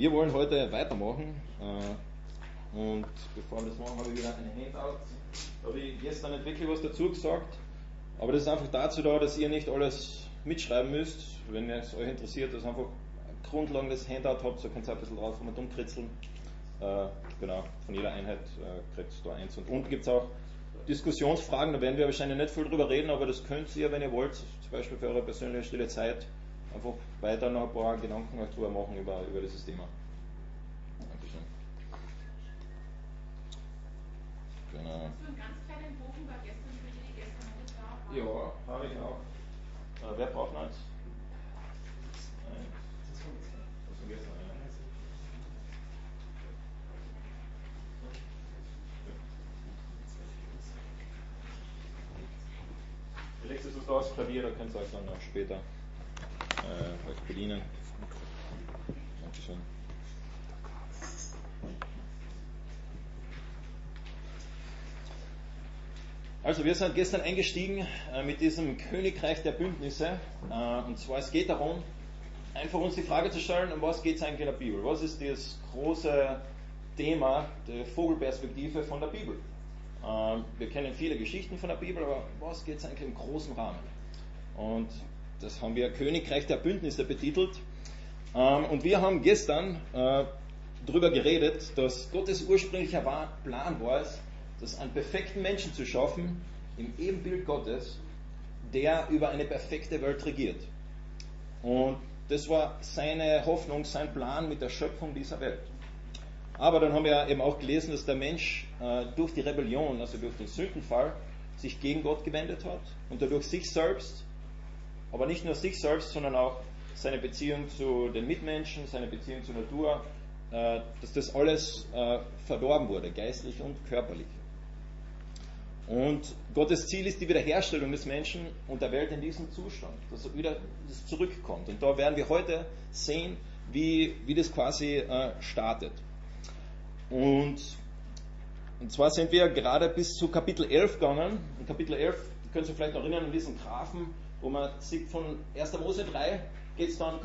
Wir wollen heute weitermachen. Äh, und bevor wir das machen, habe ich wieder eine Handout. Da habe ich gestern nicht wirklich was dazu gesagt. Aber das ist einfach dazu da, dass ihr nicht alles mitschreiben müsst. Wenn es euch interessiert, dass ihr einfach Grundlagen des Handout habt, so könnt ihr ein bisschen drauf und umkritzeln. Äh, genau, von jeder Einheit äh, kriegt ihr da eins. Und unten gibt es auch Diskussionsfragen, da werden wir wahrscheinlich nicht viel drüber reden, aber das könnt ihr, wenn ihr wollt, zum Beispiel für eure persönliche stille Zeit, einfach weiter noch ein paar Gedanken euch drüber machen über, über dieses Thema. Dankeschön. Genau. Hast du einen ganz kleinen Bogen bei gestern für die, die gestern waren? Ja, habe ich auch. Äh, wer braucht noch eins? Nein. Das ist von gestern, ja. Legst du es da aufs Klavier, da könnt ihr euch dann noch später äh, euch bedienen. Dankeschön. Also wir sind gestern eingestiegen äh, mit diesem Königreich der Bündnisse. Äh, und zwar es geht darum, einfach uns die Frage zu stellen, um was geht es eigentlich in der Bibel? Was ist das große Thema der Vogelperspektive von der Bibel? Äh, wir kennen viele Geschichten von der Bibel, aber was geht es eigentlich im großen Rahmen? Und das haben wir Königreich der Bündnisse betitelt. Ähm, und wir haben gestern äh, darüber geredet, dass Gottes ursprünglicher Plan war es, das einen perfekten Menschen zu schaffen, im Ebenbild Gottes, der über eine perfekte Welt regiert. Und das war seine Hoffnung, sein Plan mit der Schöpfung dieser Welt. Aber dann haben wir eben auch gelesen, dass der Mensch äh, durch die Rebellion, also durch den Sündenfall, sich gegen Gott gewendet hat und dadurch sich selbst, aber nicht nur sich selbst, sondern auch seine Beziehung zu den Mitmenschen, seine Beziehung zur Natur, äh, dass das alles äh, verdorben wurde, geistlich und körperlich. Und Gottes Ziel ist die Wiederherstellung des Menschen und der Welt in diesem Zustand, dass er wieder zurückkommt. Und da werden wir heute sehen, wie, wie das quasi äh, startet. Und, und zwar sind wir gerade bis zu Kapitel 11 gegangen. In Kapitel 11, ihr könnt ihr vielleicht noch erinnern an diesen Grafen, wo man sieht, von 1. Mose 3 geht es dann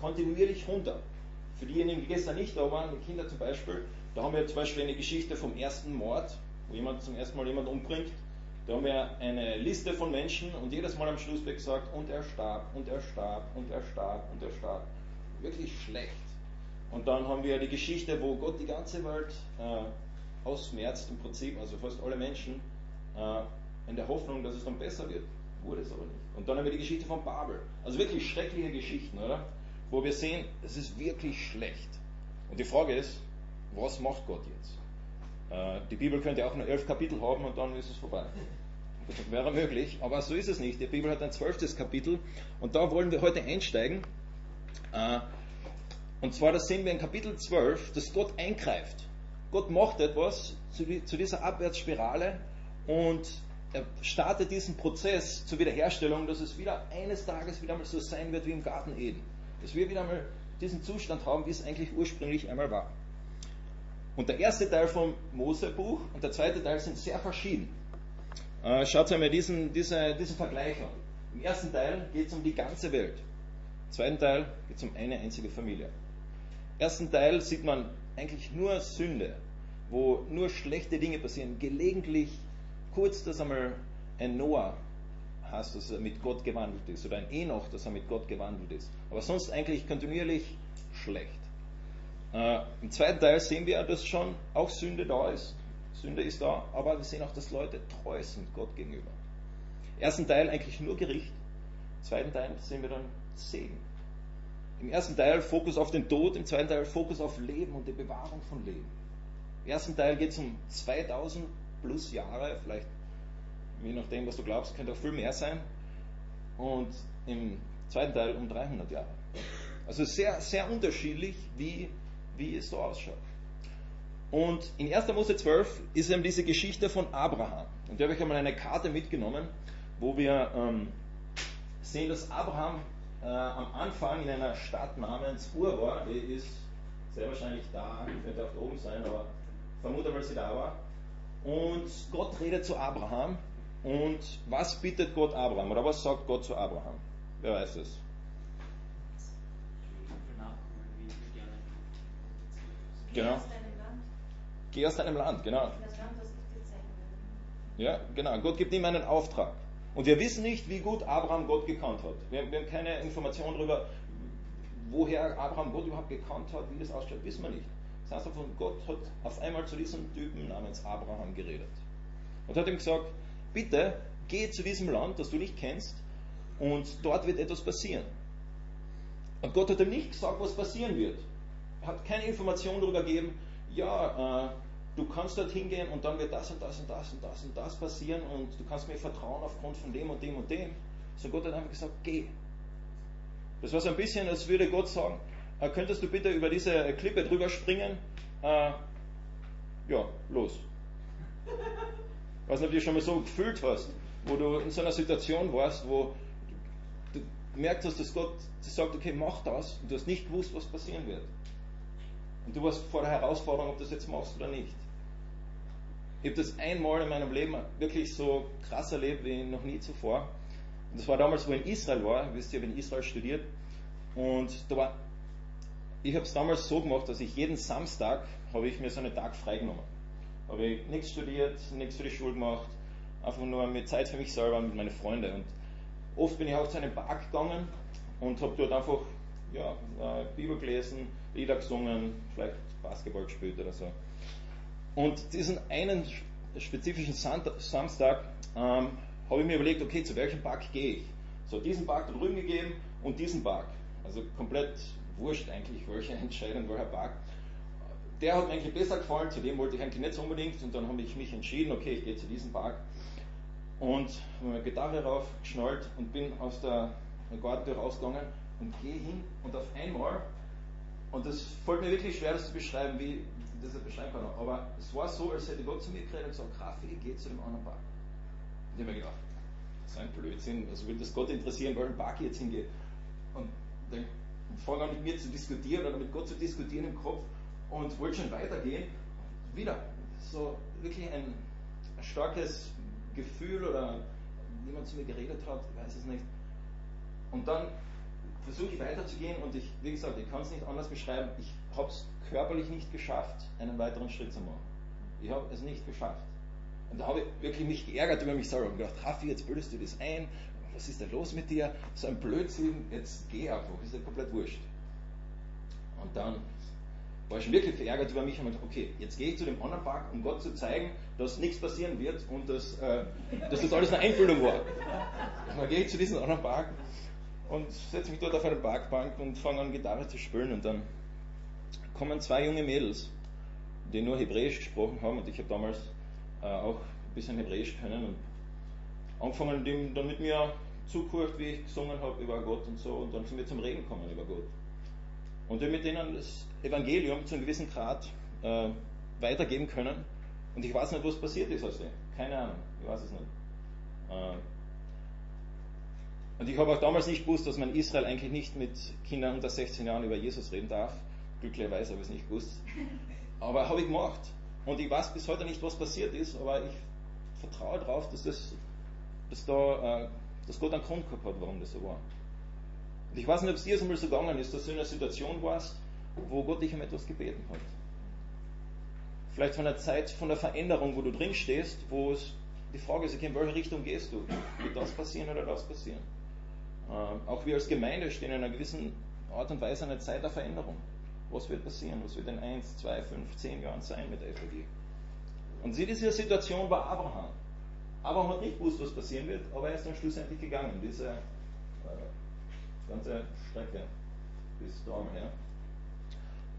kontinuierlich runter. Für diejenigen, die gestern nicht da waren, die Kinder zum Beispiel, da haben wir zum Beispiel eine Geschichte vom ersten Mord wo jemand zum ersten Mal jemand umbringt. Da haben wir eine Liste von Menschen und jedes Mal am Schluss wird gesagt, und er starb, und er starb, und er starb, und er starb. Wirklich schlecht. Und dann haben wir die Geschichte, wo Gott die ganze Welt äh, ausmerzt im Prinzip, also fast alle Menschen, äh, in der Hoffnung, dass es dann besser wird. Wurde es aber nicht. Und dann haben wir die Geschichte von Babel. Also wirklich schreckliche Geschichten, oder? Wo wir sehen, es ist wirklich schlecht. Und die Frage ist, was macht Gott jetzt? Äh, die Bibel könnte auch nur elf Kapitel haben und dann ist es vorbei. Das wäre möglich, aber so ist es nicht. Die Bibel hat ein zwölftes Kapitel und da wollen wir heute einsteigen. Äh, und zwar, das sehen wir in Kapitel 12, dass Gott eingreift. Gott macht etwas zu dieser Abwärtsspirale und er startet diesen Prozess zur Wiederherstellung, dass es wieder eines Tages wieder mal so sein wird wie im Garten Eden. Dass wir wieder mal diesen Zustand haben, wie es eigentlich ursprünglich einmal war. Und der erste Teil vom Mosebuch und der zweite Teil sind sehr verschieden. Äh, schaut einmal diesen, diese, diesen Vergleich an. Im ersten Teil geht es um die ganze Welt. Im zweiten Teil geht es um eine einzige Familie. Im ersten Teil sieht man eigentlich nur Sünde, wo nur schlechte Dinge passieren. Gelegentlich kurz, dass einmal ein Noah hast, dass er mit Gott gewandelt ist, oder ein Enoch, dass er mit Gott gewandelt ist. Aber sonst eigentlich kontinuierlich schlecht. Äh, Im zweiten Teil sehen wir, dass schon auch Sünde da ist. Sünde ist da, aber wir sehen auch, dass Leute treu sind Gott gegenüber. Im ersten Teil eigentlich nur Gericht. Im zweiten Teil sehen wir dann Segen. Im ersten Teil Fokus auf den Tod, im zweiten Teil Fokus auf Leben und die Bewahrung von Leben. Im ersten Teil geht es um 2000 plus Jahre, vielleicht je nachdem, was du glaubst, könnte auch viel mehr sein. Und im zweiten Teil um 300 Jahre. Also sehr, sehr unterschiedlich, wie wie es so ausschaut. Und in 1. Mose 12 ist eben diese Geschichte von Abraham. Und da habe ich einmal eine Karte mitgenommen, wo wir ähm, sehen, dass Abraham äh, am Anfang in einer Stadt namens Ur war. Die ist sehr wahrscheinlich da, könnte auch da oben sein, aber vermute weil sie da war. Und Gott redet zu Abraham. Und was bittet Gott Abraham? Oder was sagt Gott zu Abraham? Wer weiß es? Genau. Geh aus deinem Land, genau. Ja, genau. Gott gibt ihm einen Auftrag. Und wir wissen nicht, wie gut Abraham Gott gekannt hat. Wir, wir haben keine Information darüber, woher Abraham Gott überhaupt gekannt hat, wie das ausschaut, wissen wir nicht. Das heißt, von Gott hat auf einmal zu diesem Typen namens Abraham geredet. Und hat ihm gesagt, bitte geh zu diesem Land, das du nicht kennst, und dort wird etwas passieren. Und Gott hat ihm nicht gesagt, was passieren wird. Er hat keine Information darüber gegeben, ja, äh, du kannst dort hingehen und dann wird das und das und das und das und das passieren und du kannst mir vertrauen aufgrund von dem und dem und dem. So Gott hat einfach gesagt, geh. Das war so ein bisschen, als würde Gott sagen, äh, könntest du bitte über diese Klippe drüber springen? Äh, ja, los. Ich weiß nicht, ob du schon mal so gefühlt hast, wo du in so einer Situation warst, wo du merkst hast, dass Gott sagt, okay, mach das, und du hast nicht gewusst, was passieren wird. Und du warst vor der Herausforderung, ob du das jetzt machst oder nicht. Ich habe das einmal in meinem Leben wirklich so krass erlebt wie noch nie zuvor. Und das war damals, wo ich in Israel war. Wisst ihr, ich habe in Israel studiert. Und da war, ich habe es damals so gemacht, dass ich jeden Samstag habe ich mir so einen Tag freigenommen. Habe ich nichts studiert, nichts für die Schule gemacht, einfach nur mit Zeit für mich selber, mit meinen Freunden. Und oft bin ich auch zu einem Park gegangen und habe dort einfach ja, äh, Bibel gelesen, Lieder gesungen, vielleicht Basketball gespielt oder so. Und diesen einen spezifischen Samstag ähm, habe ich mir überlegt, okay, zu welchem Park gehe ich? So, diesen Park drüben gegeben und diesen Park. Also komplett wurscht eigentlich, welche Entscheidung, welcher Park. Der hat mir eigentlich besser gefallen, zu dem wollte ich eigentlich nicht unbedingt und dann habe ich mich entschieden, okay, ich gehe zu diesem Park und habe meine Gitarre raufgeschnallt und bin aus der Gartentür rausgegangen und gehe hin und auf einmal, und das fällt mir wirklich schwer, das zu beschreiben, wie das beschreiben kann, aber es war so, als hätte Gott zu mir geredet und gesagt, Raffi, geh zu dem anderen Park. Und ich habe mir gedacht, das ist ein Blödsinn, also würde das Gott interessieren, welchen Park ich jetzt hingehe. Und dann fange an mit mir zu diskutieren oder mit Gott zu diskutieren im Kopf und wollte schon weitergehen. Wieder so wirklich ein, ein starkes Gefühl oder jemand zu mir geredet hat, weiß es nicht. Und dann versuche ich weiterzugehen und ich, wie gesagt, ich kann es nicht anders beschreiben. Ich habe es körperlich nicht geschafft, einen weiteren Schritt zu machen. Ich habe es nicht geschafft. Und da habe ich wirklich mich geärgert über mich selber und gedacht, Raffi, jetzt bildest du das ein, was ist denn los mit dir? So ein Blödsinn, jetzt geh einfach, ist ja komplett wurscht. Und dann war ich schon wirklich verärgert über mich und gedacht, okay, jetzt gehe ich zu dem anderen Park, um Gott zu zeigen, dass nichts passieren wird und dass, äh, dass das alles eine Einbildung war. Und dann gehe ich zu diesem anderen Park und setze mich dort auf eine Parkbank und fange an Gitarre zu spielen und dann kommen zwei junge Mädels, die nur Hebräisch gesprochen haben und ich habe damals äh, auch ein bisschen Hebräisch können und angefangen, dann mit mir zugehört, wie ich gesungen habe über Gott und so und dann sind wir zum Reden gekommen über Gott. Und wir mit denen das Evangelium zu einem gewissen Grad äh, weitergeben können und ich weiß nicht, was passiert ist aus dem. Keine Ahnung, ich weiß es nicht. Äh, und ich habe auch damals nicht gewusst, dass man in Israel eigentlich nicht mit Kindern unter 16 Jahren über Jesus reden darf. Glücklicherweise habe ich es nicht gewusst. Aber habe ich gemacht. Und ich weiß bis heute nicht, was passiert ist, aber ich vertraue darauf, dass, das, dass, da, äh, dass Gott einen Grund gehabt hat, warum das so war. Und ich weiß nicht, ob es dir einmal so gegangen ist, dass du in einer Situation warst, wo Gott dich um etwas gebeten hat. Vielleicht von der Zeit, von der Veränderung, wo du drin stehst, wo es die Frage ist, okay, in welche Richtung gehst du? Wird das passieren oder das passieren? Ähm, auch wir als Gemeinde stehen in einer gewissen Art und Weise einer Zeit der Veränderung. Was wird passieren? Was wird in 1, 2, 5, 10 Jahren sein mit der FAG? Und sie diese Situation war Abraham. Abraham hat nicht gewusst, was passieren wird, aber er ist dann schlussendlich gegangen, diese äh, ganze Strecke bis dahin her.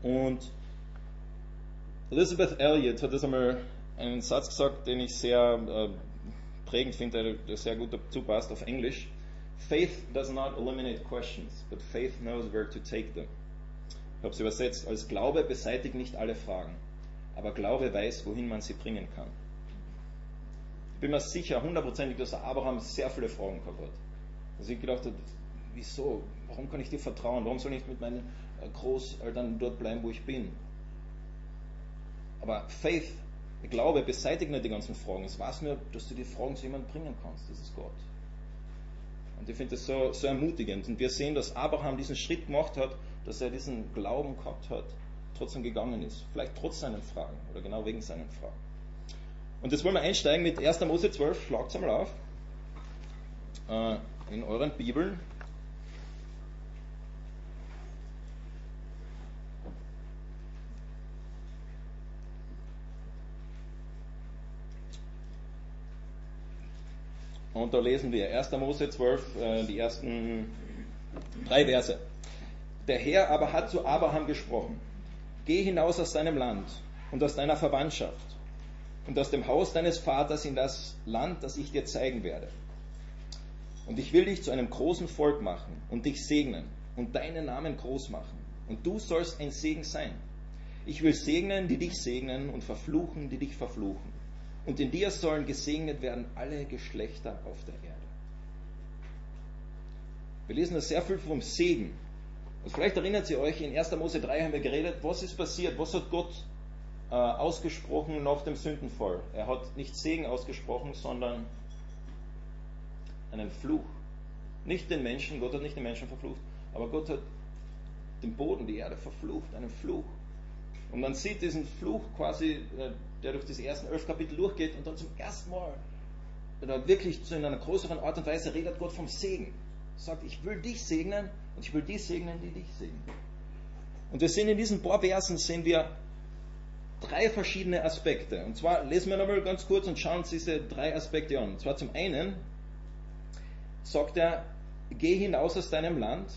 Und Elizabeth Elliot hat das einmal einen Satz gesagt, den ich sehr äh, prägend finde, der sehr gut dazu passt auf Englisch. Faith does not eliminate questions, but faith knows where to take them. Ich habe es übersetzt als Glaube beseitigt nicht alle Fragen, aber Glaube weiß, wohin man sie bringen kann. Bin mir sicher, hundertprozentig, dass Abraham sehr viele Fragen gehabt hat. Dass ich gedacht habe, wieso? Warum kann ich dir vertrauen? Warum soll ich mit meinen äh, Großeltern dort bleiben, wo ich bin? Aber Faith, Glaube beseitigt nicht die ganzen Fragen. Es weiß nur, dass du die Fragen zu jemandem bringen kannst. Das ist Gott. Und ich finde das so, so ermutigend. Und wir sehen, dass Abraham diesen Schritt gemacht hat, dass er diesen Glauben gehabt hat, trotzdem gegangen ist. Vielleicht trotz seinen Fragen oder genau wegen seinen Fragen. Und jetzt wollen wir einsteigen mit 1. Mose 12. Schlagt einmal auf. Äh, in euren Bibeln. Und da lesen wir 1. Mose 12, äh, die ersten drei Verse. Der Herr aber hat zu Abraham gesprochen, geh hinaus aus deinem Land und aus deiner Verwandtschaft und aus dem Haus deines Vaters in das Land, das ich dir zeigen werde. Und ich will dich zu einem großen Volk machen und dich segnen und deinen Namen groß machen. Und du sollst ein Segen sein. Ich will segnen, die dich segnen und verfluchen, die dich verfluchen und in dir sollen gesegnet werden alle Geschlechter auf der Erde. Wir lesen das sehr viel vom Segen. Und vielleicht erinnert ihr euch, in 1. Mose 3 haben wir geredet, was ist passiert, was hat Gott äh, ausgesprochen nach dem Sündenfall. Er hat nicht Segen ausgesprochen, sondern einen Fluch. Nicht den Menschen, Gott hat nicht den Menschen verflucht, aber Gott hat den Boden, die Erde verflucht, einen Fluch. Und man sieht diesen Fluch quasi, äh, der durch diese ersten elf Kapitel durchgeht und dann zum ersten Mal oder wirklich in einer größeren Art und Weise redet Gott vom Segen. Sagt, ich will dich segnen und ich will die segnen, die dich segnen. Und wir sehen in diesen paar Versen sehen wir drei verschiedene Aspekte. Und zwar lesen wir nochmal ganz kurz und schauen uns diese drei Aspekte an. Und zwar zum einen sagt er, geh hinaus aus deinem Land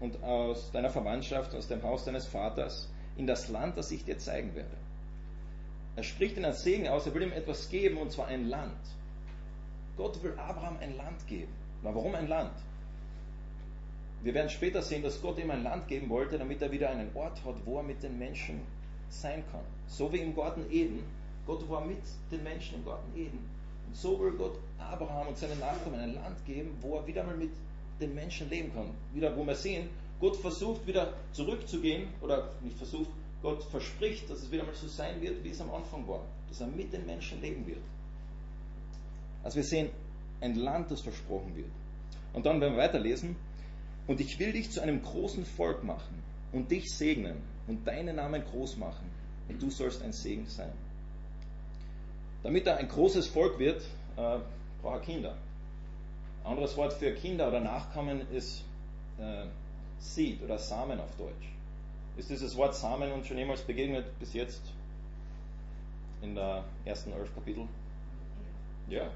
und aus deiner Verwandtschaft, aus dem Haus deines Vaters in das Land, das ich dir zeigen werde. Er spricht ihn als Segen aus, er will ihm etwas geben, und zwar ein Land. Gott will Abraham ein Land geben. Na, warum ein Land? Wir werden später sehen, dass Gott ihm ein Land geben wollte, damit er wieder einen Ort hat, wo er mit den Menschen sein kann. So wie im Garten Eden. Gott war mit den Menschen im Garten Eden. Und so will Gott Abraham und seinen Nachkommen ein Land geben, wo er wieder mal mit den Menschen leben kann. Wieder, wo wir sehen, Gott versucht wieder zurückzugehen, oder nicht versucht, Gott verspricht, dass es wieder mal so sein wird, wie es am Anfang war, dass er mit den Menschen leben wird. Also wir sehen ein Land, das versprochen wird. Und dann werden wir weiterlesen, und ich will dich zu einem großen Volk machen und dich segnen und deinen Namen groß machen und du sollst ein Segen sein. Damit er ein großes Volk wird, äh, braucht er Kinder. Ein anderes Wort für Kinder oder Nachkommen ist äh, Seed oder Samen auf Deutsch. Ist dieses Wort Samen uns schon jemals begegnet bis jetzt? In der ersten elf Kapitel? Ja.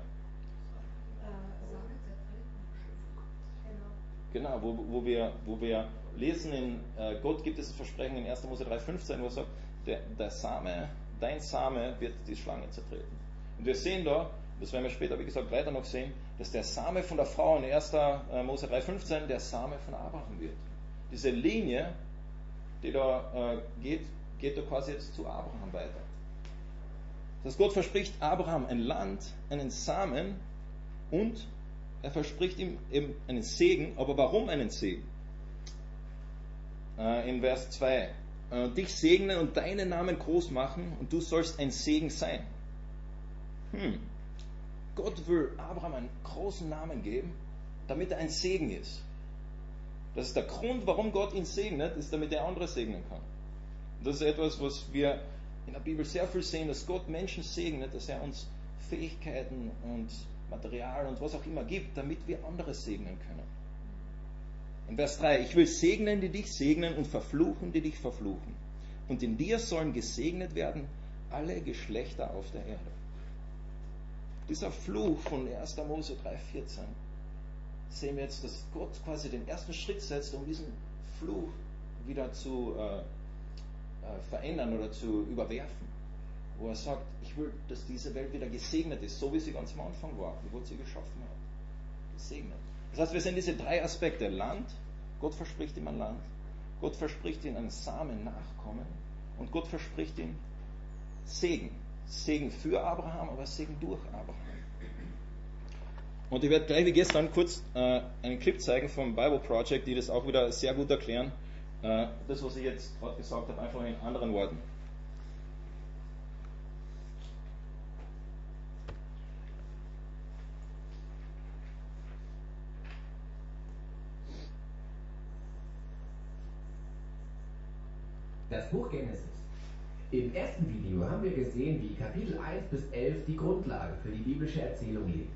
Genau, wo, wo, wir, wo wir lesen in äh, Gott gibt es das Versprechen in 1. Mose 3,15, wo er sagt, der, der Same, dein Same wird die Schlange zertreten. Und wir sehen da, das werden wir später, wie gesagt, weiter noch sehen, dass der Same von der Frau in 1. Äh, Mose 3,15 der Same von Abraham wird. Diese Linie die da äh, geht, geht da quasi jetzt zu Abraham weiter. Das Gott verspricht Abraham ein Land, einen Samen und er verspricht ihm eben einen Segen. Aber warum einen Segen? Äh, in Vers 2. Äh, dich segnen und deinen Namen groß machen und du sollst ein Segen sein. Hm. Gott will Abraham einen großen Namen geben, damit er ein Segen ist. Das ist der Grund, warum Gott ihn segnet, ist, damit er andere segnen kann. Das ist etwas, was wir in der Bibel sehr viel sehen, dass Gott Menschen segnet, dass er uns Fähigkeiten und Material und was auch immer gibt, damit wir andere segnen können. In Vers 3, ich will segnen, die dich segnen und verfluchen, die dich verfluchen. Und in dir sollen gesegnet werden alle Geschlechter auf der Erde. Dieser Fluch von 1. Mose 3,14 sehen wir jetzt, dass Gott quasi den ersten Schritt setzt, um diesen Fluch wieder zu äh, äh, verändern oder zu überwerfen. Wo er sagt, ich will, dass diese Welt wieder gesegnet ist, so wie sie ganz am Anfang war, wie Gott sie geschaffen hat. Gesegnet. Das heißt, wir sehen diese drei Aspekte. Land, Gott verspricht ihm ein Land. Gott verspricht ihm einen Samen Nachkommen. Und Gott verspricht ihm Segen. Segen für Abraham, aber Segen durch Abraham. Und ich werde gleich wie gestern kurz äh, einen Clip zeigen vom Bible Project, die das auch wieder sehr gut erklären. Äh, das, was ich jetzt gerade gesagt habe, einfach in anderen Worten. Das Buch Genesis. Im ersten Video haben wir gesehen, wie Kapitel 1 bis 11 die Grundlage für die biblische Erzählung legt.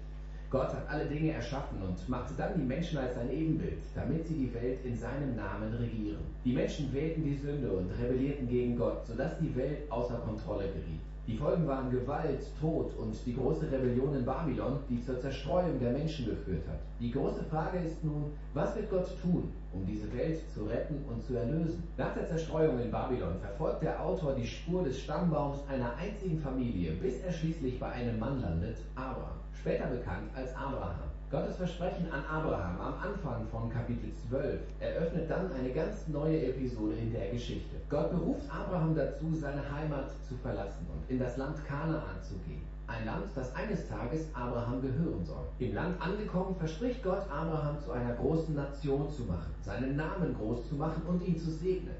Gott hat alle Dinge erschaffen und machte dann die Menschen als sein Ebenbild, damit sie die Welt in seinem Namen regieren. Die Menschen wählten die Sünde und rebellierten gegen Gott, sodass die Welt außer Kontrolle geriet. Die Folgen waren Gewalt, Tod und die große Rebellion in Babylon, die zur Zerstreuung der Menschen geführt hat. Die große Frage ist nun, was wird Gott tun, um diese Welt zu retten und zu erlösen? Nach der Zerstreuung in Babylon verfolgt der Autor die Spur des Stammbaums einer einzigen Familie, bis er schließlich bei einem Mann landet, Abraham, später bekannt als Abraham. Gottes Versprechen an Abraham am Anfang von Kapitel 12 eröffnet dann eine ganz neue Episode in der Geschichte. Gott beruft Abraham dazu, seine Heimat zu verlassen und in das Land Kanaan zu gehen. Ein Land, das eines Tages Abraham gehören soll. Im Land angekommen verspricht Gott Abraham zu einer großen Nation zu machen, seinen Namen groß zu machen und ihn zu segnen.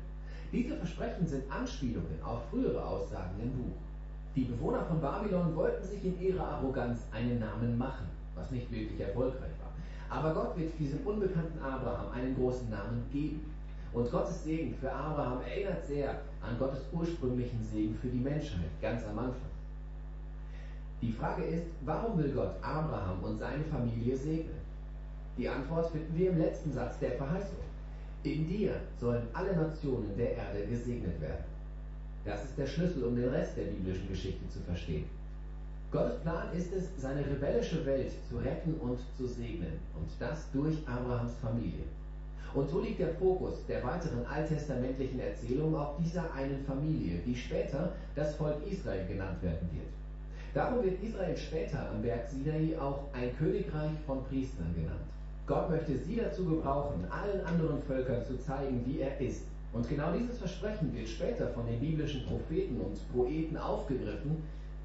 Diese Versprechen sind Anspielungen auf frühere Aussagen im Buch. Die Bewohner von Babylon wollten sich in ihrer Arroganz einen Namen machen was nicht wirklich erfolgreich war. Aber Gott wird diesem unbekannten Abraham einen großen Namen geben. Und Gottes Segen für Abraham erinnert sehr an Gottes ursprünglichen Segen für die Menschheit, ganz am Anfang. Die Frage ist, warum will Gott Abraham und seine Familie segnen? Die Antwort finden wir im letzten Satz der Verheißung. In dir sollen alle Nationen der Erde gesegnet werden. Das ist der Schlüssel, um den Rest der biblischen Geschichte zu verstehen. Gottes Plan ist es, seine rebellische Welt zu retten und zu segnen. Und das durch Abrahams Familie. Und so liegt der Fokus der weiteren alttestamentlichen Erzählung auf dieser einen Familie, die später das Volk Israel genannt werden wird. Darum wird Israel später am Berg Sinai auch ein Königreich von Priestern genannt. Gott möchte sie dazu gebrauchen, allen anderen Völkern zu zeigen, wie er ist. Und genau dieses Versprechen wird später von den biblischen Propheten und Poeten aufgegriffen,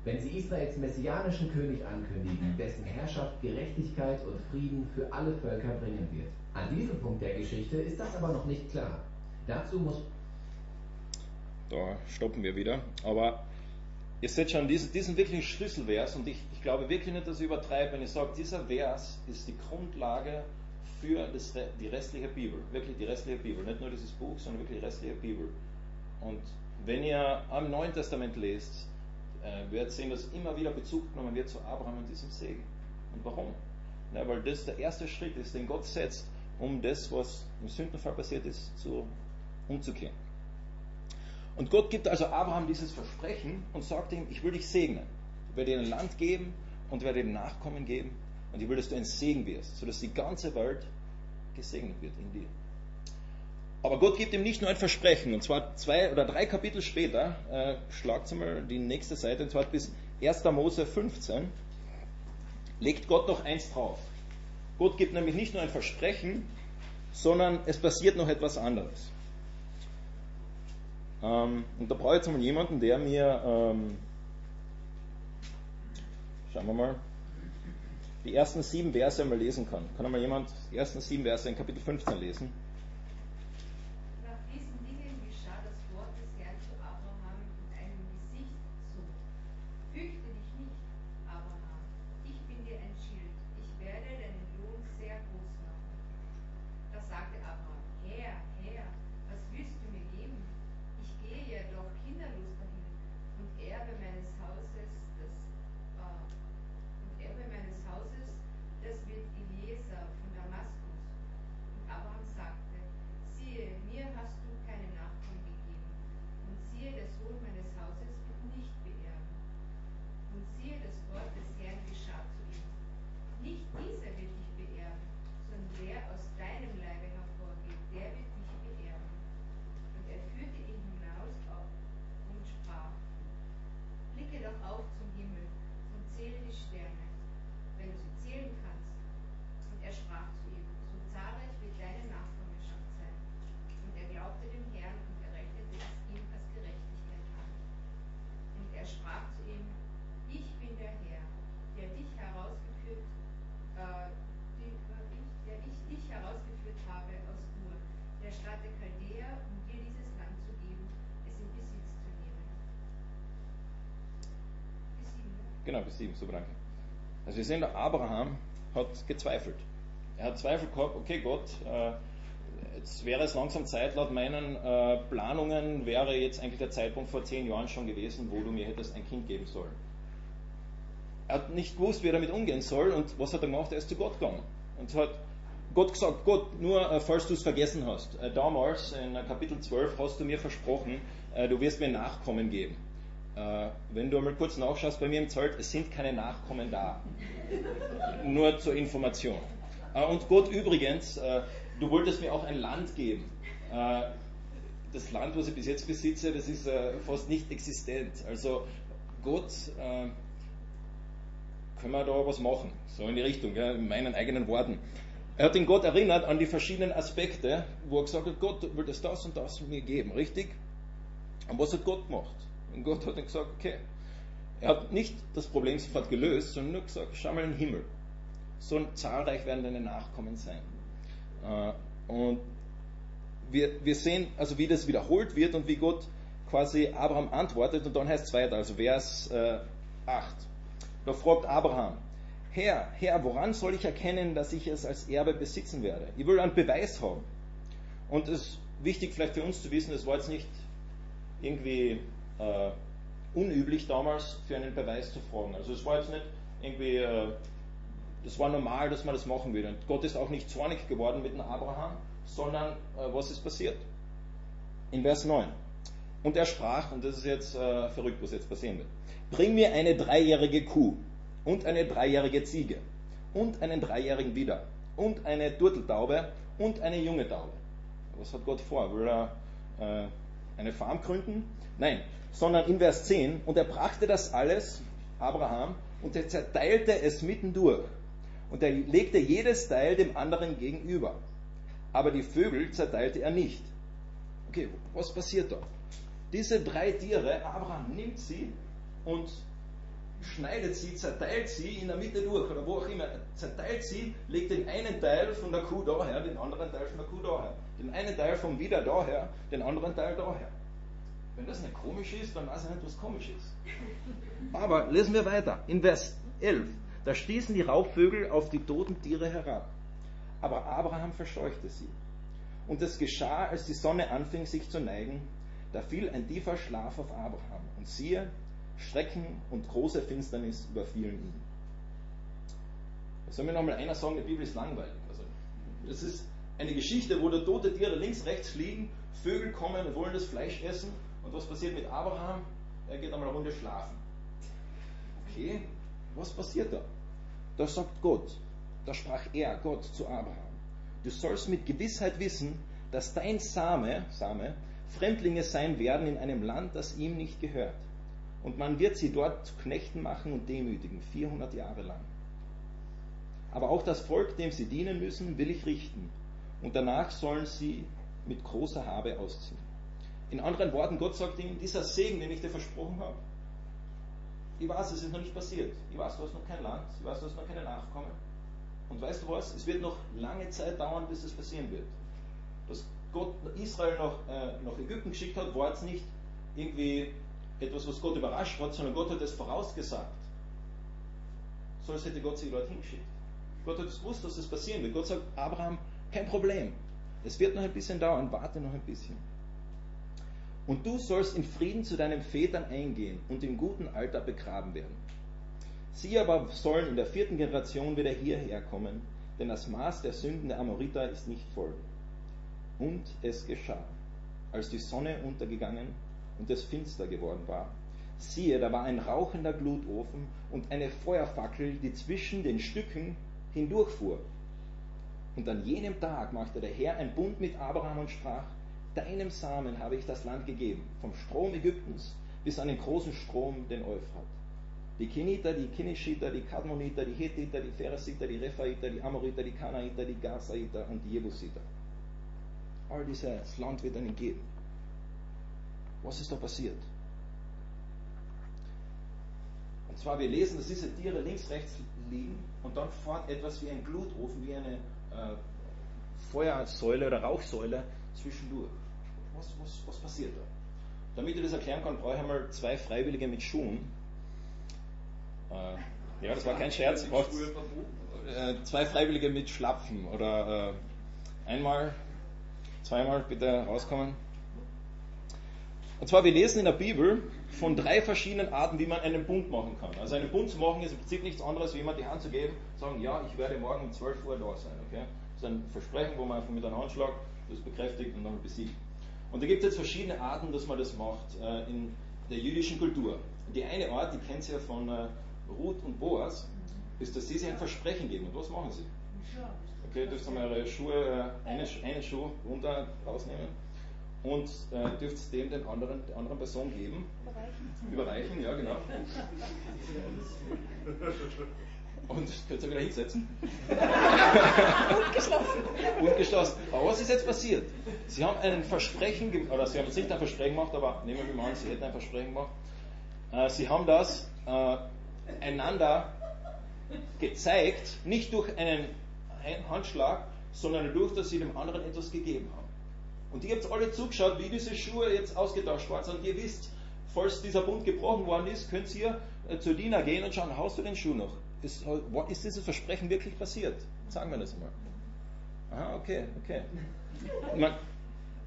wenn sie Israels messianischen König ankündigen, dessen Herrschaft Gerechtigkeit und Frieden für alle Völker bringen wird. An diesem Punkt der Geschichte ist das aber noch nicht klar. Dazu muss. Da stoppen wir wieder. Aber ihr seht schon, diesen, diesen wirklichen Schlüsselvers, und ich, ich glaube wirklich nicht, dass ich übertreibe, wenn ich sage, dieser Vers ist die Grundlage für das, die restliche Bibel. Wirklich die restliche Bibel. Nicht nur dieses Buch, sondern wirklich die restliche Bibel. Und wenn ihr am Neuen Testament lest, äh, werdet sehen, dass immer wieder Bezug genommen wird zu Abraham und diesem Segen. Und warum? Na, weil das der erste Schritt ist, den Gott setzt, um das, was im Sündenfall passiert ist, zu, umzukehren. Und Gott gibt also Abraham dieses Versprechen und sagt ihm, ich will dich segnen. Ich werde dir ein Land geben und werde dir Nachkommen geben und ich will, dass du ein Segen wirst, sodass die ganze Welt gesegnet wird in dir. Aber Gott gibt ihm nicht nur ein Versprechen, und zwar zwei oder drei Kapitel später, äh, schlagt mal die nächste Seite, und zwar bis 1. Mose 15, legt Gott noch eins drauf. Gott gibt nämlich nicht nur ein Versprechen, sondern es passiert noch etwas anderes. Ähm, und da brauche ich jetzt mal jemanden, der mir, ähm, schauen wir mal, die ersten sieben Verse einmal lesen kann. Kann einmal jemand die ersten sieben Verse in Kapitel 15 lesen? Genau, bis sieben, super danke. Also wir sehen, der Abraham hat gezweifelt. Er hat Zweifel gehabt, okay Gott, äh, es wäre es langsam Zeit, laut meinen äh, Planungen wäre jetzt eigentlich der Zeitpunkt vor zehn Jahren schon gewesen, wo du mir hättest ein Kind geben sollen. Er hat nicht gewusst, wie er damit umgehen soll und was hat er gemacht? Er ist zu Gott gegangen und hat Gott gesagt, Gott, nur äh, falls du es vergessen hast, äh, damals in äh, Kapitel 12 hast du mir versprochen, du wirst mir Nachkommen geben. Wenn du einmal kurz nachschaust bei mir im Zelt, es sind keine Nachkommen da. nur zur Information. Und Gott übrigens, du wolltest mir auch ein Land geben. das Land, was ich bis jetzt besitze, das ist fast nicht existent. Also Gott, können wir da was machen? So in die Richtung, in meinen eigenen Worten. Er hat ihn Gott erinnert an die verschiedenen Aspekte, wo er gesagt hat, Gott will das das und das mir geben, richtig? Und was hat Gott gemacht? Und Gott hat ihm gesagt, okay. Er hat nicht das Problem sofort gelöst, sondern nur gesagt, schau mal in den Himmel. So zahlreich werden deine Nachkommen sein. Äh, und wir, wir sehen also, wie das wiederholt wird und wie Gott quasi Abraham antwortet. Und dann heißt es weiter, also Vers 8. Da fragt Abraham, Herr, Herr, woran soll ich erkennen, dass ich es als Erbe besitzen werde? Ich will einen Beweis haben. Und es ist wichtig vielleicht für uns zu wissen, es war jetzt nicht irgendwie äh, unüblich damals für einen Beweis zu fragen. Also es war jetzt nicht irgendwie, äh, das war normal, dass man das machen würde. Und Gott ist auch nicht zornig geworden mit dem Abraham, sondern äh, was ist passiert? In Vers 9. Und er sprach, und das ist jetzt äh, verrückt, was jetzt passieren wird, bring mir eine dreijährige Kuh und eine dreijährige Ziege und einen dreijährigen Widder und eine Turteltaube und eine junge Taube. Was hat Gott vor? Will er äh, eine Farm gründen? Nein, sondern in Vers 10, und er brachte das alles, Abraham, und er zerteilte es mittendurch. Und er legte jedes Teil dem anderen gegenüber. Aber die Vögel zerteilte er nicht. Okay, was passiert da? Diese drei Tiere, Abraham nimmt sie und schneidet sie, zerteilt sie in der Mitte durch oder wo auch immer, zerteilt sie, legt den einen Teil von der Kuh daher, den anderen Teil von der Kuh daher, den einen Teil vom Wider daher, den anderen Teil daher. Wenn das nicht komisch ist, dann weiß ich nicht, was komisch ist. Aber lesen wir weiter. In Vers 11, da stießen die Raubvögel auf die toten Tiere herab. Aber Abraham verscheuchte sie. Und es geschah, als die Sonne anfing sich zu neigen, da fiel ein tiefer Schlaf auf Abraham. Und siehe, Schrecken und große Finsternis überfielen ihn. soll mir nochmal einer sagen, die Bibel ist langweilig. Also, das ist eine Geschichte, wo da tote Tiere links, rechts liegen, Vögel kommen und wollen das Fleisch essen. Und was passiert mit Abraham? Er geht einmal eine Runde schlafen. Okay, was passiert da? Da sagt Gott, da sprach er, Gott, zu Abraham. Du sollst mit Gewissheit wissen, dass dein Same, Same Fremdlinge sein werden in einem Land, das ihm nicht gehört und man wird sie dort zu Knechten machen und demütigen, 400 Jahre lang. Aber auch das Volk, dem sie dienen müssen, will ich richten. Und danach sollen sie mit großer Habe ausziehen. In anderen Worten, Gott sagt ihm, dieser Segen, den ich dir versprochen habe, ich weiß, es ist noch nicht passiert. Ich weiß, du hast noch kein Land, ich weiß, du hast noch keine Nachkommen. Und weißt du was? Es wird noch lange Zeit dauern, bis es passieren wird. Dass Gott Israel nach, äh, nach Ägypten geschickt hat, war jetzt nicht irgendwie etwas, was Gott überrascht hat, sondern Gott hat es vorausgesagt. So als hätte Gott sie dorthin geschickt. Gott hat gewusst, dass es passieren wird. Gott sagt, Abraham, kein Problem. Es wird noch ein bisschen dauern, warte noch ein bisschen. Und du sollst in Frieden zu deinen Vätern eingehen und im guten Alter begraben werden. Sie aber sollen in der vierten Generation wieder hierher kommen, denn das Maß der Sünden der Amoriter ist nicht voll. Und es geschah, als die Sonne untergegangen und es finster geworden war. Siehe, da war ein rauchender Glutofen und eine Feuerfackel, die zwischen den Stücken hindurchfuhr. Und an jenem Tag machte der Herr ein Bund mit Abraham und sprach, deinem Samen habe ich das Land gegeben, vom Strom Ägyptens bis an den großen Strom, den Euphrat. Die Keniter, die Kinishiter, die Kadmoniter, die Hethiter, die Pheresiter, die Rephaiter, die Amoriter, die Kanaiter, die Gazaiter und die Jebusiter. All dieses Land wird ihnen geben. Was ist da passiert? Und zwar, wir lesen, dass diese Tiere links, rechts liegen und dann fährt etwas wie ein Glutofen, wie eine äh, Feuersäule oder Rauchsäule zwischendurch. Was, was, was passiert da? Damit ich das erklären kann, brauche ich einmal zwei Freiwillige mit Schuhen. Äh, ja, das war kein Scherz. Braucht, äh, zwei Freiwillige mit Schlapfen oder äh, einmal zweimal bitte rauskommen. Und zwar, wir lesen in der Bibel von drei verschiedenen Arten, wie man einen Bund machen kann. Also einen Bund zu machen ist im Prinzip nichts anderes, wie jemand die Hand zu geben, sagen, ja, ich werde morgen um 12 Uhr da sein. Okay? Das ist ein Versprechen, wo man einfach mit einem Handschlag das bekräftigt und dann besiegt. Und da gibt es jetzt verschiedene Arten, dass man das macht äh, in der jüdischen Kultur. Die eine Art, die kennt ihr ja von äh, Ruth und Boas, ist, dass sie sich ein Versprechen geben. Und was machen sie? Okay, dürft ihr mal eure Schuhe, äh, einen, einen Schuh runter rausnehmen und äh, dürft es dem den anderen, der anderen Person geben. Überreichen. Überreichen, ja genau. Und könnt ihr wieder hinsetzen? Und geschlossen. Und geschlossen. Aber was ist jetzt passiert? Sie haben ein Versprechen, oder Sie haben jetzt nicht ein Versprechen gemacht, aber nehmen wir mal an, Sie hätten ein Versprechen gemacht. Äh, Sie haben das äh, einander gezeigt, nicht durch einen Handschlag, sondern dadurch, dass Sie dem anderen etwas gegeben haben. Und ihr habt alle zugeschaut, wie diese Schuhe jetzt ausgetauscht worden sind. Und ihr wisst, falls dieser Bund gebrochen worden ist, könnt ihr äh, zur Diener gehen und schauen, haust du den Schuh noch? Ist, ist dieses Versprechen wirklich passiert? Sagen wir das mal. Aha, okay, okay. Man,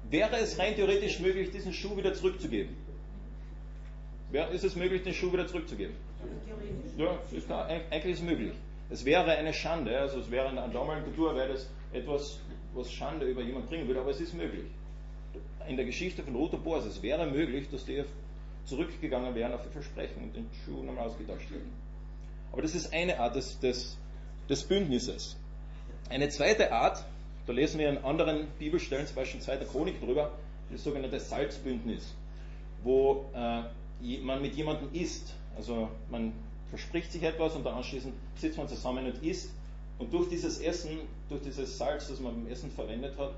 wäre es rein theoretisch möglich, diesen Schuh wieder zurückzugeben? Wäre, ist es möglich, den Schuh wieder zurückzugeben? Ja, ist, eigentlich ist es möglich. Es wäre eine Schande, also es wäre in der damaligen Kultur wäre das etwas, was Schande über jemanden bringen würde, aber es ist möglich. In der Geschichte von Ruth und Boas, es wäre möglich, dass die zurückgegangen wären auf ihr Versprechen und den Schuh nochmal ausgetauscht hätten. Aber das ist eine Art des, des, des Bündnisses. Eine zweite Art, da lesen wir in anderen Bibelstellen, zum Beispiel in 2. Chronik drüber, das sogenannte Salzbündnis, wo äh, man mit jemandem isst. Also man verspricht sich etwas und dann anschließend sitzt man zusammen und isst. Und durch dieses Essen, durch dieses Salz, das man beim Essen verwendet hat,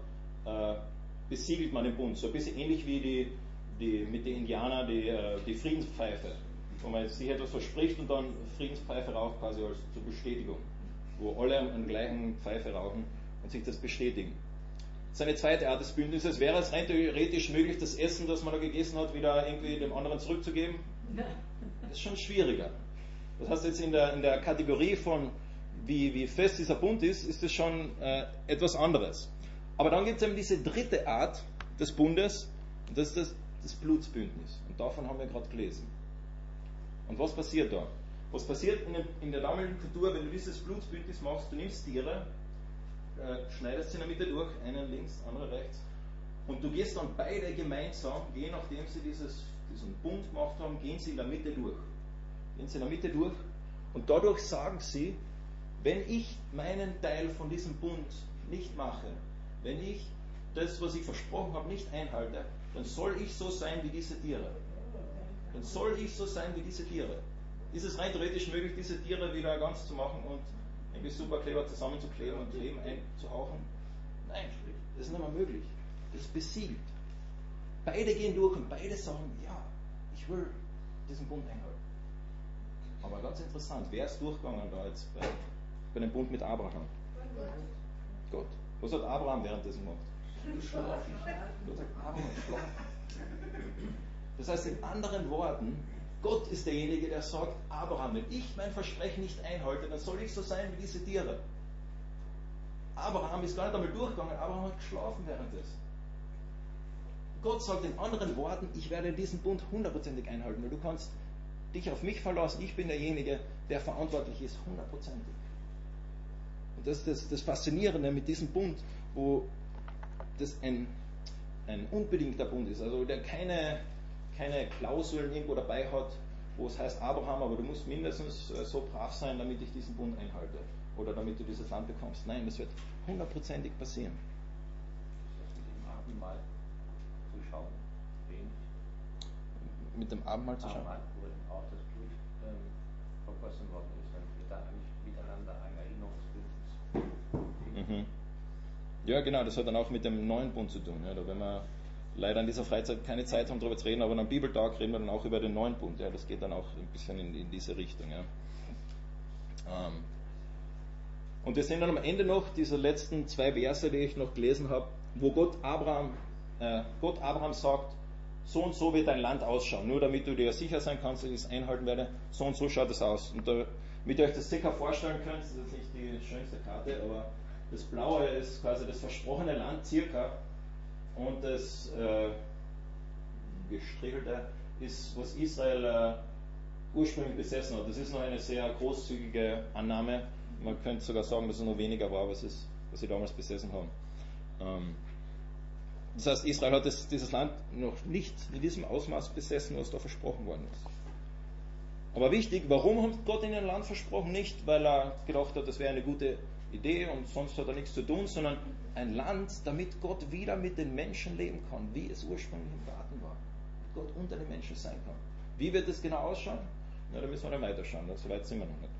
äh, besiegelt man den Bund. So ein bisschen ähnlich wie die, die, mit den Indianern die, äh, die Friedenspfeife, wo man sich etwas verspricht und dann Friedenspfeife raucht quasi als zur Bestätigung, wo alle an gleichen Pfeife rauchen und sich das bestätigen. Das ist eine zweite Art des Bündnisses. Wäre es rein theoretisch möglich, das Essen, das man da gegessen hat, wieder irgendwie dem anderen zurückzugeben? Das ist schon schwieriger. Das heißt, jetzt in der, in der Kategorie von wie, wie fest dieser Bund ist, ist es schon äh, etwas anderes. Aber dann gibt es eben diese dritte Art des Bundes, und das ist das, das Blutsbündnis. Und davon haben wir gerade gelesen. Und was passiert da? Was passiert in, in der damaligen Kultur, wenn du dieses Blutsbündnis machst? Du nimmst Tiere, äh, schneidest sie in der Mitte durch, einen links, andere rechts, und du gehst dann beide gemeinsam, je nachdem sie dieses, diesen Bund gemacht haben, gehen sie in der Mitte durch gehen sie in der Mitte durch und dadurch sagen sie, wenn ich meinen Teil von diesem Bund nicht mache, wenn ich das, was ich versprochen habe, nicht einhalte, dann soll ich so sein wie diese Tiere. Dann soll ich so sein wie diese Tiere. Ist es rein theoretisch möglich, diese Tiere wieder ganz zu machen und irgendwie Superkleber zusammenzukleben und Leben einzuhauchen? Nein, das ist nicht mehr möglich. Das besiegt. Beide gehen durch und beide sagen, ja, ich will diesen Bund einhalten. Aber ganz interessant, wer ist durchgegangen da jetzt bei, bei dem Bund mit Abraham? Gott. Was hat Abraham währenddessen gemacht? Geschlafen. Gott hat Abraham geschlafen. Das heißt in anderen Worten, Gott ist derjenige, der sagt, Abraham, wenn ich mein Versprechen nicht einhalte, dann soll ich so sein wie diese Tiere. Abraham ist gar nicht einmal durchgegangen, Abraham hat geschlafen währenddessen. Gott sagt in anderen Worten, ich werde diesen Bund hundertprozentig einhalten, weil du kannst dich auf mich verlassen, ich bin derjenige, der verantwortlich ist, hundertprozentig. Und das ist das, das, Faszinierende mit diesem Bund, wo das ein, ein unbedingter Bund ist, also der keine, keine Klauseln irgendwo dabei hat, wo es heißt, Abraham, aber du musst mindestens äh, so brav sein, damit ich diesen Bund einhalte oder damit du dieses Land bekommst. Nein, das wird hundertprozentig passieren. Mit dem Abendmahl zu schauen? vergossen worden ist, dann wird da eigentlich miteinander ein Erinnerungsbündnis. Mhm. Ja, genau, das hat dann auch mit dem neuen Bund zu tun. Ja, da werden wir leider in dieser Freizeit keine Zeit haben, darüber zu reden, aber am Bibeltag reden wir dann auch über den neuen Bund. Ja, das geht dann auch ein bisschen in, in diese Richtung. Ja. Ähm. Und wir sehen dann am Ende noch diese letzten zwei Verse, die ich noch gelesen habe, wo Gott Abraham, äh, Gott Abraham sagt, so und so wird dein Land ausschauen. Nur damit du dir sicher sein kannst, dass ich es einhalten werde, so und so schaut es aus. Und damit ihr euch das circa vorstellen könnt, das ist jetzt nicht die schönste Karte, aber das Blaue ist quasi das versprochene Land circa Und das äh, Gestrichelte ist, was Israel äh, ursprünglich besessen hat. Das ist noch eine sehr großzügige Annahme. Man könnte sogar sagen, dass es noch weniger war, was, es, was sie damals besessen haben. Ähm, das heißt, Israel hat das, dieses Land noch nicht in diesem Ausmaß besessen, was da versprochen worden ist. Aber wichtig, warum hat Gott ihnen ein Land versprochen? Nicht, weil er gedacht hat, das wäre eine gute Idee und sonst hat er nichts zu tun, sondern ein Land, damit Gott wieder mit den Menschen leben kann, wie es ursprünglich im Garten war. Gott unter den Menschen sein kann. Wie wird das genau ausschauen? Na, da müssen wir dann weiterschauen, so weit sind wir noch nicht.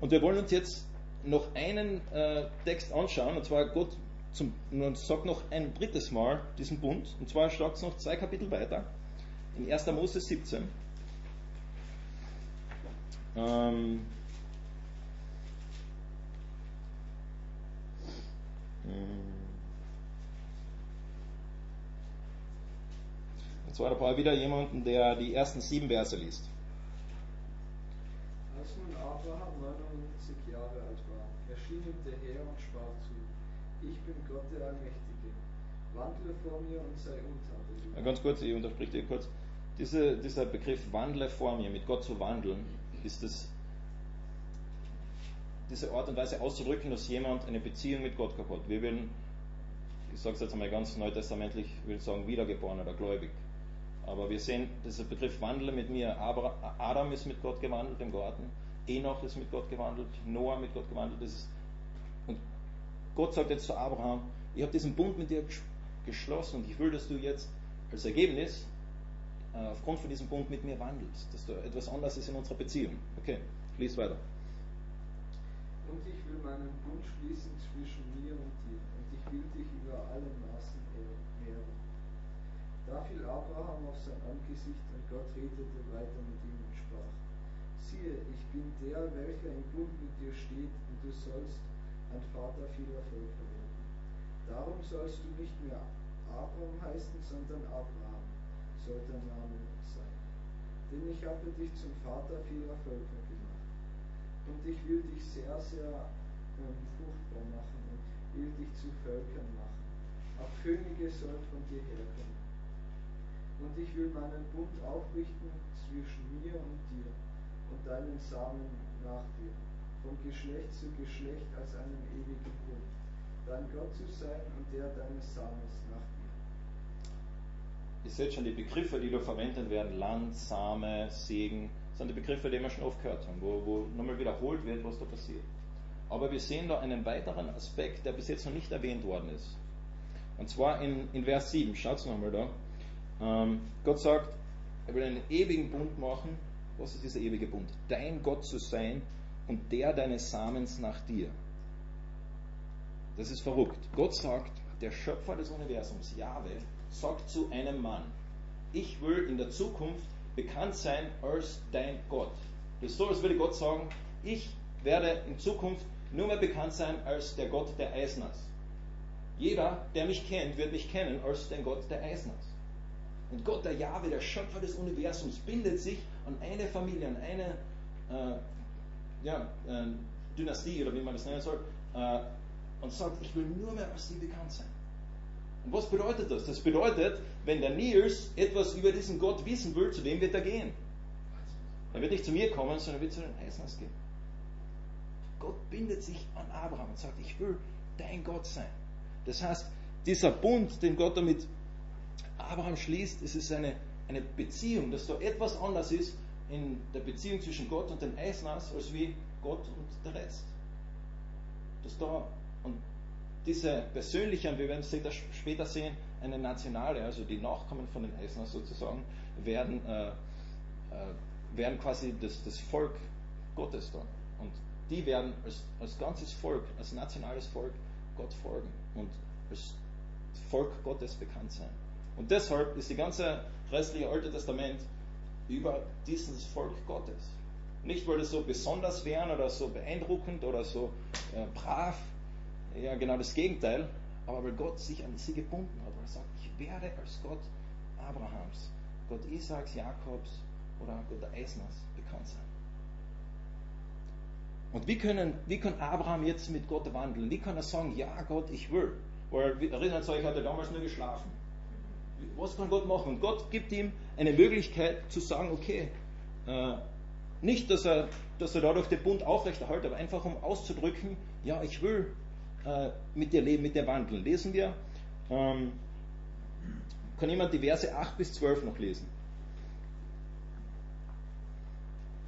Und wir wollen uns jetzt noch einen äh, Text anschauen, und zwar Gott zum, sagt noch ein drittes Mal diesen Bund, und zwar schlagt es noch zwei Kapitel weiter, in 1. Mose 17. Ähm, und zwar da brauche ich wieder jemanden, der die ersten sieben Verse liest. Als nun Abraham 99 Jahre alt war, erschien ihm der Herr und sprach zu, ich bin Gott der Allmächtige, wandle vor mir und sei untadelig. Ja, ganz kurz, ich unterspreche dir kurz. Diese, dieser Begriff wandle vor mir, mit Gott zu wandeln, ist das, diese Art und Weise auszudrücken, dass jemand eine Beziehung mit Gott gehabt hat. Wir werden, ich sage es jetzt einmal ganz neutestamentlich, ich will sagen wiedergeboren oder gläubig. Aber wir sehen, dieser Begriff wandle mit mir. Adam ist mit Gott gewandelt im Garten, Enoch ist mit Gott gewandelt, Noah mit Gott gewandelt. Ist, und Gott sagt jetzt zu Abraham, ich habe diesen Bund mit dir geschlossen und ich will, dass du jetzt als Ergebnis äh, aufgrund von diesem Bund mit mir wandelst, dass du etwas anderes ist in unserer Beziehung. Okay, lies weiter. Und ich will meinen Bund schließen zwischen mir und dir, und ich will dich über alle Maßen ehren. Da fiel Abraham auf sein Angesicht, und Gott redete weiter mit ihm und sprach, siehe, ich bin der, welcher im Bund mit dir steht, und du sollst ein Vater vieler Völker werden. Darum sollst du nicht mehr Abraham heißen, sondern Abraham soll dein Name sein. Denn ich habe dich zum Vater vieler Völker gemacht. Und ich will dich sehr, sehr ähm, fruchtbar machen und will dich zu Völkern machen. Auch Könige sollen von dir herkommen. Und ich will meinen Bund aufrichten zwischen mir und dir und deinen Samen nach dir, von Geschlecht zu Geschlecht als einen ewigen Bund, dein Gott zu sein und der deines Samens nach dir. Ihr seht schon, die Begriffe, die da verwendet werden, Land, Same, Segen, sind die Begriffe, die wir schon oft gehört haben, wo, wo nochmal wiederholt wird, was da passiert. Aber wir sehen da einen weiteren Aspekt, der bis jetzt noch nicht erwähnt worden ist. Und zwar in, in Vers 7, schaut nochmal da. Ähm, Gott sagt, er will einen ewigen Bund machen. Was ist dieser ewige Bund? Dein Gott zu sein und der deines Samens nach dir. Das ist verrückt. Gott sagt, der Schöpfer des Universums, Jahwe, sagt zu einem Mann, ich will in der Zukunft bekannt sein als dein Gott. Das ist so, als würde Gott sagen, ich werde in Zukunft nur mehr bekannt sein als der Gott der Eisners. Jeder, der mich kennt, wird mich kennen als den Gott der Eisners. Und Gott, der Jahwe, der Schöpfer des Universums, bindet sich an eine Familie, an eine äh, ja, äh, Dynastie oder wie man das nennen soll, äh, und sagt, ich will nur mehr als sie bekannt sein. Und was bedeutet das? Das bedeutet, wenn der Nils etwas über diesen Gott wissen will, zu wem wird er gehen? Er wird nicht zu mir kommen, sondern er wird zu den Eisners gehen. Gott bindet sich an Abraham und sagt, ich will dein Gott sein. Das heißt, dieser Bund, den Gott damit Abraham schließt, es ist eine, eine Beziehung, dass da etwas anders ist in der Beziehung zwischen Gott und den Eisners, als wie Gott und der Rest. Dass da, und diese persönliche, und wir werden es später sehen, eine nationale, also die Nachkommen von den Eisners sozusagen, werden, äh, äh, werden quasi das, das Volk Gottes da. Und die werden als, als ganzes Volk, als nationales Volk Gott folgen und als Volk Gottes bekannt sein. Und deshalb ist die ganze restliche Alte Testament über dieses Volk Gottes. Nicht, weil es so besonders wären oder so beeindruckend oder so äh, brav, ja genau das Gegenteil, aber weil Gott sich an sie gebunden hat, weil er sagt, ich werde als Gott Abrahams, Gott Isaaks, Jakobs oder Gott Eisners bekannt sein. Und wie, können, wie kann Abraham jetzt mit Gott wandeln? Wie kann er sagen, ja Gott, ich will? Weil, erinnert euch, hat er damals nur geschlafen. Was kann Gott machen? Und Gott gibt ihm eine Möglichkeit zu sagen, okay, äh, nicht, dass er, dass er dadurch den Bund aufrechterhält, aber einfach um auszudrücken, ja, ich will äh, mit dir leben, mit dir wandeln. Lesen wir, ähm, kann jemand die Verse 8 bis 12 noch lesen?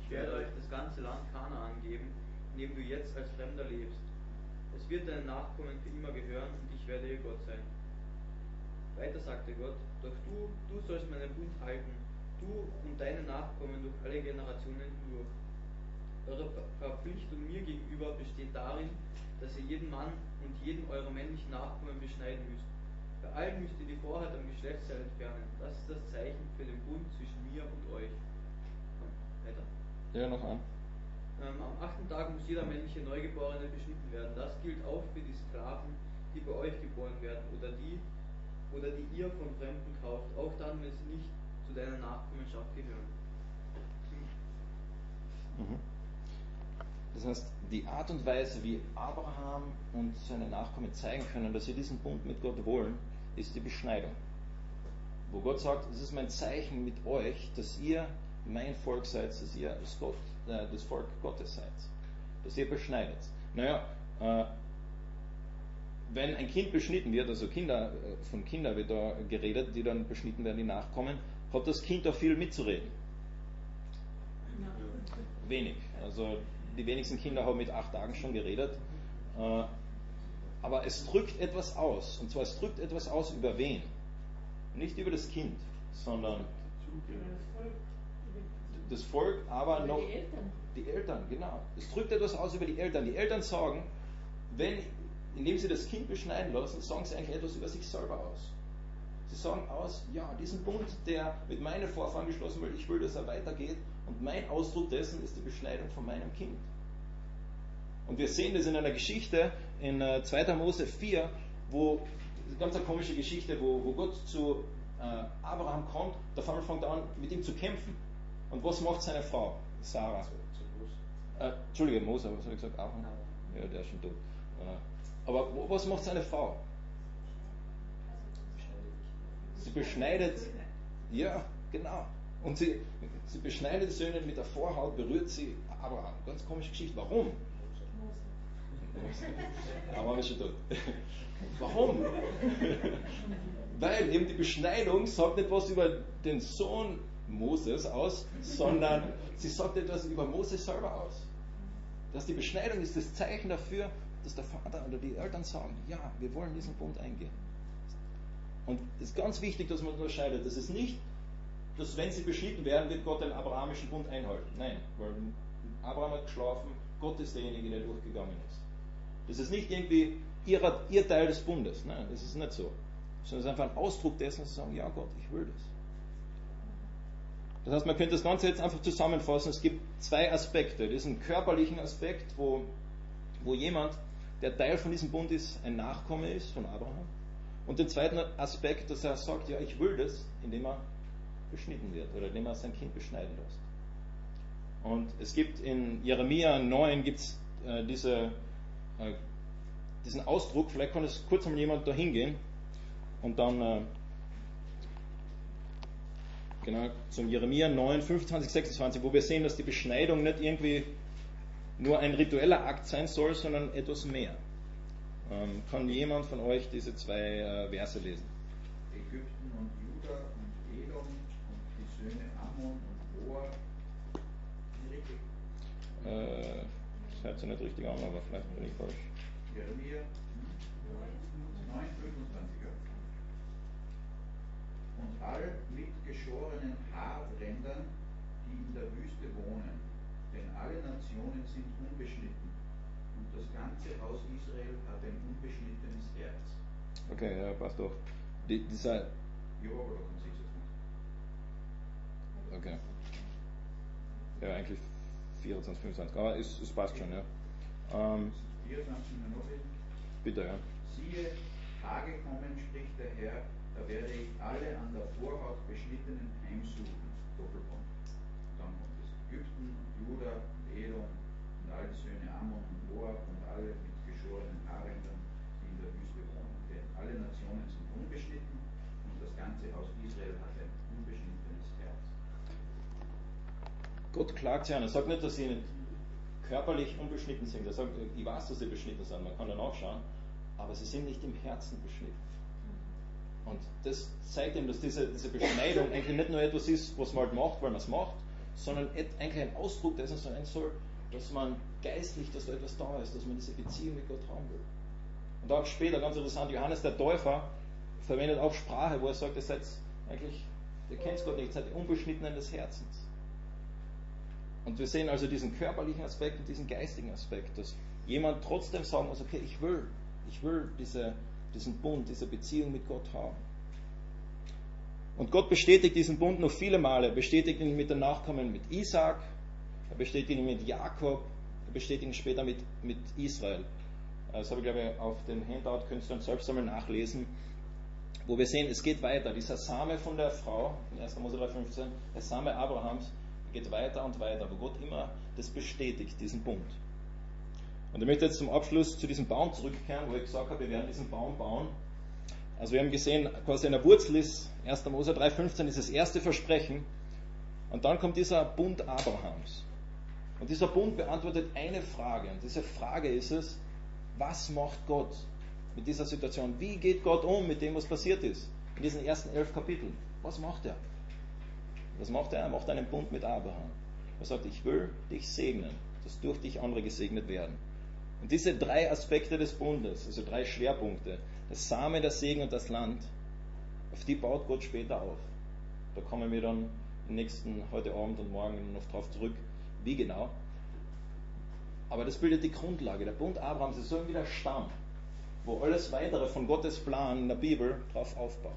Ich werde euch das ganze Land Kanaan geben, in dem du jetzt als Fremder lebst. Es wird deinen Nachkommen für immer gehören und ich werde ihr Gott sein. Weiter sagte Gott, doch du, du sollst meinen Bund halten, du und deine Nachkommen durch alle Generationen hindurch. Eure Ver- Verpflichtung mir gegenüber besteht darin, dass ihr jeden Mann und jeden eurer männlichen Nachkommen beschneiden müsst. Bei allen müsst ihr die Vorhaut am Geschlechtsteil entfernen. Das ist das Zeichen für den Bund zwischen mir und euch. Komm, weiter. Ja, noch an. Ähm, am achten Tag muss jeder männliche Neugeborene beschnitten werden. Das gilt auch für die Sklaven, die bei euch geboren werden oder die, oder die ihr von Fremden kauft, auch dann, wenn sie nicht zu deiner Nachkommenschaft gehören. Mhm. Das heißt, die Art und Weise, wie Abraham und seine Nachkommen zeigen können, dass sie diesen Bund mit Gott wollen, ist die Beschneidung. Wo Gott sagt, es ist mein Zeichen mit euch, dass ihr mein Volk seid, dass ihr das, Gott, äh, das Volk Gottes seid. Dass ihr beschneidet. Naja, äh, wenn ein Kind beschnitten wird, also Kinder, äh, von Kindern wird da geredet, die dann beschnitten werden, die nachkommen, hat das Kind auch viel mitzureden. Wenig. Also die wenigsten Kinder haben mit acht Tagen schon geredet. Äh, aber es drückt etwas aus. Und zwar es drückt etwas aus über wen? Nicht über das Kind, sondern das Volk, aber Über noch die Eltern. die Eltern, genau. Es drückt etwas aus über die Eltern. Die Eltern sagen, wenn, indem sie das Kind beschneiden lassen, sagen sie eigentlich etwas über sich selber aus. Sie sagen aus, ja, diesen Bund, der mit meinen Vorfahren geschlossen wird, ich will, dass er weitergeht. Und mein Ausdruck dessen ist die Beschneidung von meinem Kind. Und wir sehen das in einer Geschichte in äh, 2. Mose 4, wo, eine ganz eine komische Geschichte, wo, wo Gott zu äh, Abraham kommt, der Fall fängt an, mit ihm zu kämpfen. Und was macht seine Frau, Sarah? Äh, Entschuldige, Mose, was habe ich gesagt? Abraham? Ja, der ist schon tot. Äh, aber was macht seine Frau? Sie beschneidet, ja, genau. Und sie, sie beschneidet die Söhne mit der Vorhaut, berührt sie Abraham. Ganz komische Geschichte. Warum? Aber ist schon tot. Warum? Weil eben die Beschneidung sagt nicht was über den Sohn Moses aus, sondern sie sagt etwas über Moses selber aus. Dass die Beschneidung ist das Zeichen dafür, dass der Vater oder die Eltern sagen, ja, wir wollen diesen Bund eingehen. Und es ist ganz wichtig, dass man unterscheidet. Das ist nicht, dass wenn sie beschnitten werden, wird Gott den abrahamischen Bund einhalten. Nein, weil Abraham hat geschlafen, Gott ist derjenige, der durchgegangen ist. Das ist nicht irgendwie ihrer, ihr Teil des Bundes. Nein, das ist nicht so. Sondern es ist einfach ein Ausdruck dessen, sie sagen, ja Gott, ich will das. Das heißt, man könnte das Ganze jetzt einfach zusammenfassen. Es gibt zwei Aspekte. Diesen körperlichen Aspekt, wo, wo jemand, der Teil von diesem Bund ist, ein Nachkomme ist von Abraham. Und den zweiten Aspekt, dass er sagt, ja, ich will das, indem er beschnitten wird oder indem er sein Kind beschneiden lässt. Und es gibt in Jeremia 9 gibt's, äh, diese, äh, diesen Ausdruck, vielleicht kann es kurz einmal jemand da hingehen und dann äh, genau zum Jeremia 9, 25, 26, wo wir sehen, dass die Beschneidung nicht irgendwie nur ein ritueller Akt sein soll, sondern etwas mehr. Ähm, kann jemand von euch diese zwei äh, Verse lesen? Ägypten und Edom und die Söhne Ammon und Moab. Richtig. Äh, das hört sich nicht richtig an, aber vielleicht bin ich falsch. Jeremia hm? 9, 25er. Und all mit geschorenen Haarrändern, die in der Wüste wohnen, denn alle Nationen sind unbeschnitten. Und das ganze Haus Israel hat ein unbeschnittenes Herz. Okay, ja, passt doch. Die, dieser, Ja, aber da kommt sich jetzt nicht. okay. Ja, eigentlich 24, 25, aber es, es passt schon, ja. Ähm, 24 mal noch lesen. bitte, ja. Siehe, Tage kommen, spricht der Herr, da werde ich alle an der Vorhaut beschnittenen heimsuchen. Doppelpunkt. Dann kommt es Ägypten, Juda und Edom und alle Söhne Ammon und Moab und alle mit geschorenen Haarrändern, die in der Wüste wohnen. Denn alle Gott klagt sie an. Er sagt nicht, dass sie nicht körperlich unbeschnitten sind. Er sagt, ich weiß, dass sie beschnitten sind, man kann da nachschauen, aber sie sind nicht im Herzen beschnitten. Und das zeigt ihm, dass diese, diese Beschneidung eigentlich nicht nur etwas ist, was man halt macht, weil man es macht, sondern eigentlich ein Ausdruck dessen sein soll, dass man geistlich, dass da etwas da ist, dass man diese Beziehung mit Gott haben will. Und auch später, ganz interessant, Johannes der Täufer verwendet auch Sprache, wo er sagt, ihr seid eigentlich, ihr kennt Gott nicht, ihr seid Unbeschnittenen des Herzens. Und wir sehen also diesen körperlichen Aspekt und diesen geistigen Aspekt, dass jemand trotzdem sagen muss, okay, ich will, ich will diese, diesen Bund, diese Beziehung mit Gott haben. Und Gott bestätigt diesen Bund noch viele Male. Er bestätigt ihn mit den Nachkommen mit Isaac, er bestätigt ihn mit Jakob, er bestätigt ihn später mit, mit Israel. Das habe ich, glaube ich, auf dem Handout, könntest du dann selbst einmal nachlesen, wo wir sehen, es geht weiter. Dieser Same von der Frau, in 1. Mose 3,15, der Same Abrahams, geht weiter und weiter, wo Gott immer das bestätigt, diesen Bund. Und ich möchte jetzt zum Abschluss zu diesem Baum zurückkehren, wo ich gesagt habe, wir werden diesen Baum bauen. Also wir haben gesehen, quasi in der Wurzel ist 1. Mose 3,15 ist das erste Versprechen. Und dann kommt dieser Bund Abrahams. Und dieser Bund beantwortet eine Frage. Und diese Frage ist es, was macht Gott mit dieser Situation? Wie geht Gott um mit dem, was passiert ist? In diesen ersten elf Kapiteln. Was macht er? Was macht er? Er macht einen Bund mit Abraham. Er sagt, ich will dich segnen, dass durch dich andere gesegnet werden. Und diese drei Aspekte des Bundes, also drei Schwerpunkte, das Samen, der Segen und das Land, auf die baut Gott später auf. Da kommen wir dann im nächsten, heute Abend und morgen noch drauf zurück, wie genau. Aber das bildet die Grundlage. Der Bund Abrahams ist so wie der Stamm, wo alles weitere von Gottes Plan in der Bibel drauf aufbaut.